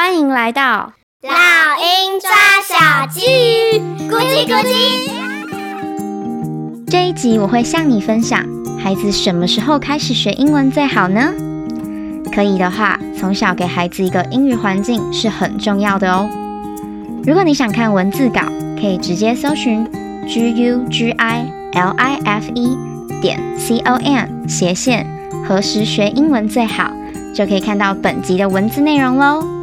欢迎来到老鹰抓小鸡，咕叽咕叽。这一集我会向你分享，孩子什么时候开始学英文最好呢？可以的话，从小给孩子一个英语环境是很重要的哦。如果你想看文字稿，可以直接搜寻 g u g i l i f e 点 c o m 斜线何时学英文最好，就可以看到本集的文字内容喽。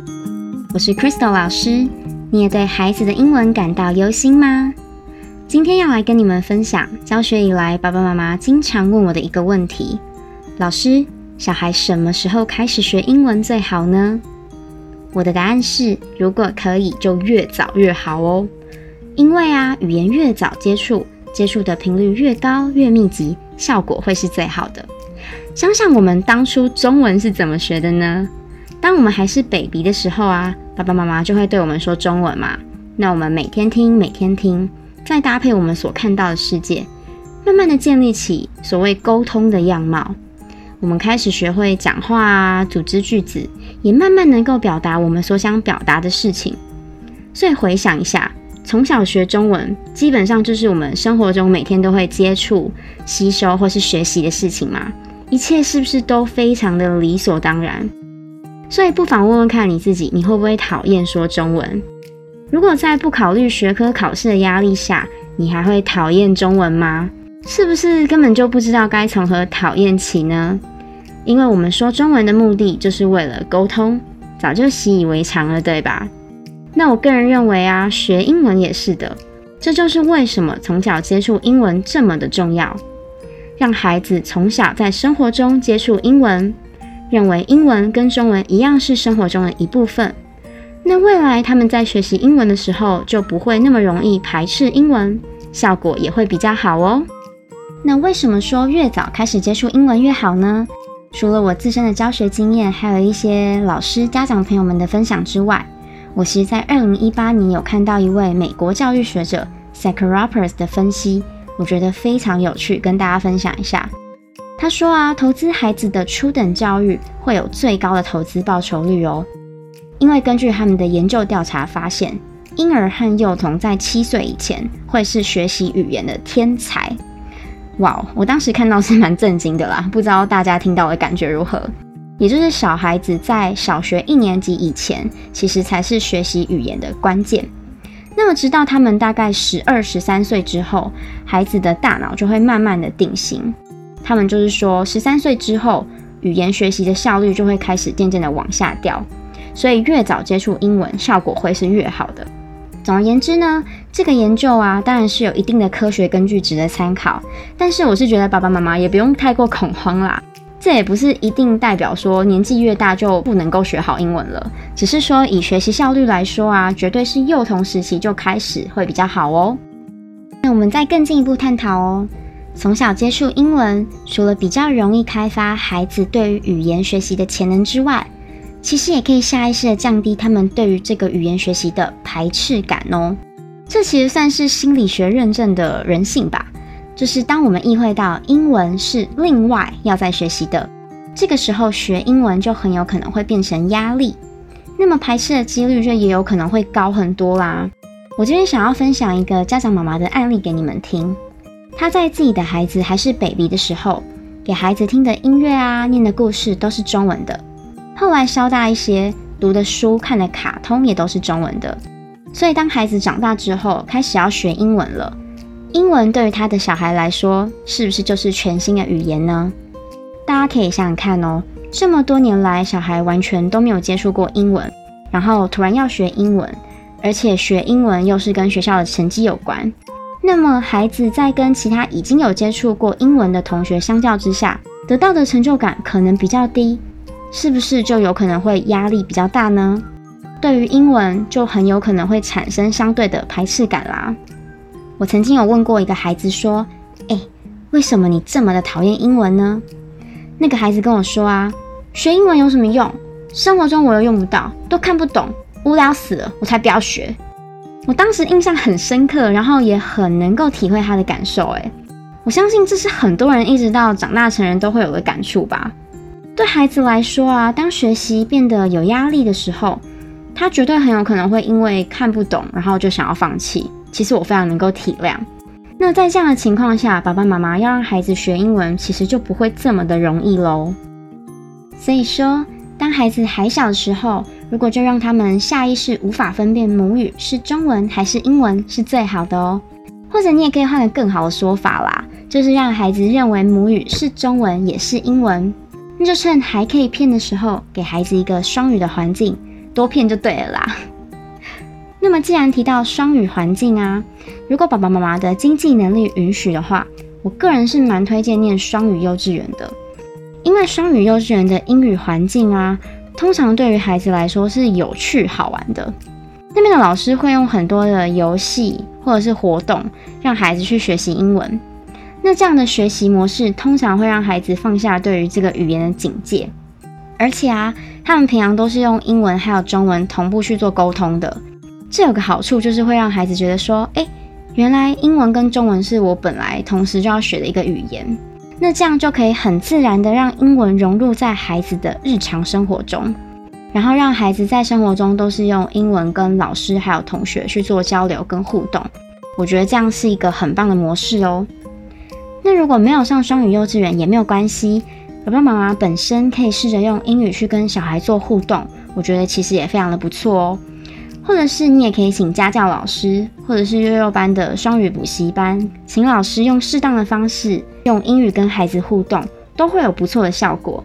我是 Crystal 老师，你也对孩子的英文感到忧心吗？今天要来跟你们分享教学以来爸爸妈妈经常问我的一个问题：老师，小孩什么时候开始学英文最好呢？我的答案是，如果可以，就越早越好哦。因为啊，语言越早接触，接触的频率越高、越密集，效果会是最好的。想想我们当初中文是怎么学的呢？当我们还是 baby 的时候啊，爸爸妈妈就会对我们说中文嘛。那我们每天听，每天听，再搭配我们所看到的世界，慢慢的建立起所谓沟通的样貌。我们开始学会讲话啊，组织句子，也慢慢能够表达我们所想表达的事情。所以回想一下。从小学中文，基本上就是我们生活中每天都会接触、吸收或是学习的事情嘛。一切是不是都非常的理所当然？所以不妨问问看你自己，你会不会讨厌说中文？如果在不考虑学科考试的压力下，你还会讨厌中文吗？是不是根本就不知道该从何讨厌起呢？因为我们说中文的目的就是为了沟通，早就习以为常了，对吧？那我个人认为啊，学英文也是的，这就是为什么从小接触英文这么的重要。让孩子从小在生活中接触英文，认为英文跟中文一样是生活中的一部分。那未来他们在学习英文的时候，就不会那么容易排斥英文，效果也会比较好哦。那为什么说越早开始接触英文越好呢？除了我自身的教学经验，还有一些老师、家长朋友们的分享之外。我其实，在二零一八年有看到一位美国教育学者 s a c h a r o p e r s 的分析，我觉得非常有趣，跟大家分享一下。他说啊，投资孩子的初等教育会有最高的投资报酬率哦，因为根据他们的研究调查发现，婴儿和幼童在七岁以前会是学习语言的天才。哇，我当时看到是蛮震惊的啦，不知道大家听到的感觉如何？也就是小孩子在小学一年级以前，其实才是学习语言的关键。那么，直到他们大概十二、十三岁之后，孩子的大脑就会慢慢的定型。他们就是说，十三岁之后，语言学习的效率就会开始渐渐的往下掉。所以，越早接触英文，效果会是越好的。总而言之呢，这个研究啊，当然是有一定的科学根据值得参考。但是，我是觉得爸爸妈妈也不用太过恐慌啦。这也不是一定代表说年纪越大就不能够学好英文了，只是说以学习效率来说啊，绝对是幼童时期就开始会比较好哦。那我们再更进一步探讨哦，从小接触英文，除了比较容易开发孩子对于语言学习的潜能之外，其实也可以下意识的降低他们对于这个语言学习的排斥感哦。这其实算是心理学认证的人性吧。就是当我们意会到英文是另外要再学习的，这个时候学英文就很有可能会变成压力，那么排斥的几率就也有可能会高很多啦。我今天想要分享一个家长妈妈的案例给你们听，他在自己的孩子还是 baby 的时候，给孩子听的音乐啊、念的故事都是中文的，后来稍大一些，读的书、看的卡通也都是中文的，所以当孩子长大之后，开始要学英文了。英文对于他的小孩来说，是不是就是全新的语言呢？大家可以想想看哦，这么多年来，小孩完全都没有接触过英文，然后突然要学英文，而且学英文又是跟学校的成绩有关，那么孩子在跟其他已经有接触过英文的同学相较之下，得到的成就感可能比较低，是不是就有可能会压力比较大呢？对于英文，就很有可能会产生相对的排斥感啦。我曾经有问过一个孩子说：“诶，为什么你这么的讨厌英文呢？”那个孩子跟我说：“啊，学英文有什么用？生活中我又用不到，都看不懂，无聊死了，我才不要学。”我当时印象很深刻，然后也很能够体会他的感受。诶，我相信这是很多人一直到长大成人都会有的感触吧。对孩子来说啊，当学习变得有压力的时候，他绝对很有可能会因为看不懂，然后就想要放弃。其实我非常能够体谅。那在这样的情况下，爸爸妈妈要让孩子学英文，其实就不会这么的容易喽。所以说，当孩子还小的时候，如果就让他们下意识无法分辨母语是中文还是英文，是最好的哦。或者你也可以换个更好的说法啦，就是让孩子认为母语是中文也是英文，那就趁还可以骗的时候，给孩子一个双语的环境。多骗就对了啦。那么，既然提到双语环境啊，如果爸爸妈妈的经济能力允许的话，我个人是蛮推荐念双语幼稚园的。因为双语幼稚园的英语环境啊，通常对于孩子来说是有趣好玩的。那边的老师会用很多的游戏或者是活动，让孩子去学习英文。那这样的学习模式，通常会让孩子放下对于这个语言的警戒。而且啊，他们平常都是用英文还有中文同步去做沟通的。这有个好处，就是会让孩子觉得说，诶，原来英文跟中文是我本来同时就要学的一个语言。那这样就可以很自然的让英文融入在孩子的日常生活中，然后让孩子在生活中都是用英文跟老师还有同学去做交流跟互动。我觉得这样是一个很棒的模式哦。那如果没有上双语幼稚园也没有关系。爸爸妈妈本身可以试着用英语去跟小孩做互动，我觉得其实也非常的不错哦。或者是你也可以请家教老师，或者是幼幼班的双语补习班，请老师用适当的方式用英语跟孩子互动，都会有不错的效果。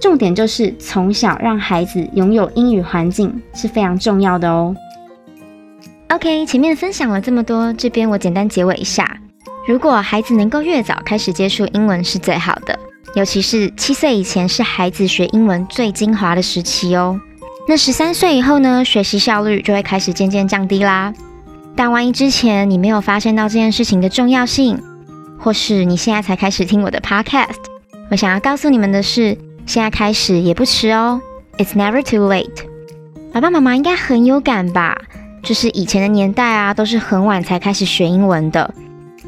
重点就是从小让孩子拥有英语环境是非常重要的哦。OK，前面分享了这么多，这边我简单结尾一下：如果孩子能够越早开始接触英文是最好的。尤其是七岁以前是孩子学英文最精华的时期哦。那十三岁以后呢，学习效率就会开始渐渐降低啦。但万一之前你没有发现到这件事情的重要性，或是你现在才开始听我的 podcast，我想要告诉你们的是，现在开始也不迟哦。It's never too late。爸爸妈妈应该很有感吧？就是以前的年代啊，都是很晚才开始学英文的。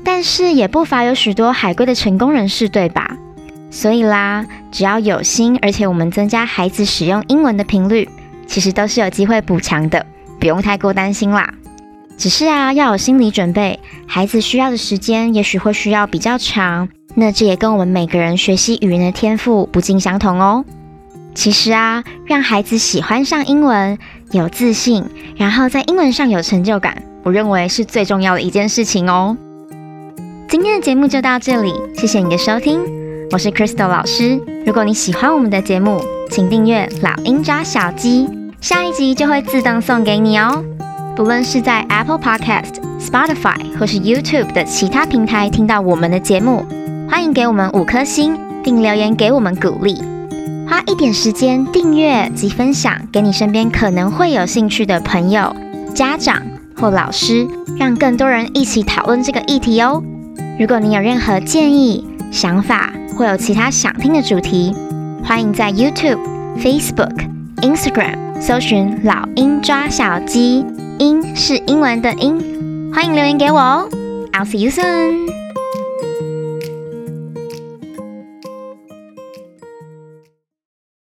但是也不乏有许多海归的成功人士，对吧？所以啦，只要有心，而且我们增加孩子使用英文的频率，其实都是有机会补强的，不用太过担心啦。只是啊，要有心理准备，孩子需要的时间也许会需要比较长。那这也跟我们每个人学习语言的天赋不尽相同哦。其实啊，让孩子喜欢上英文，有自信，然后在英文上有成就感，我认为是最重要的一件事情哦。今天的节目就到这里，谢谢你的收听。我是 Crystal 老师。如果你喜欢我们的节目，请订阅《老鹰抓小鸡》，下一集就会自动送给你哦。不论是在 Apple Podcast、Spotify 或是 YouTube 的其他平台听到我们的节目，欢迎给我们五颗星，并留言给我们鼓励。花一点时间订阅及分享给你身边可能会有兴趣的朋友、家长或老师，让更多人一起讨论这个议题哦。如果你有任何建议、想法，或有其他想听的主题，欢迎在 YouTube、Facebook、Instagram 搜寻“老鹰抓小鸡”，英是英文的英，欢迎留言给我哦。I'll see you soon.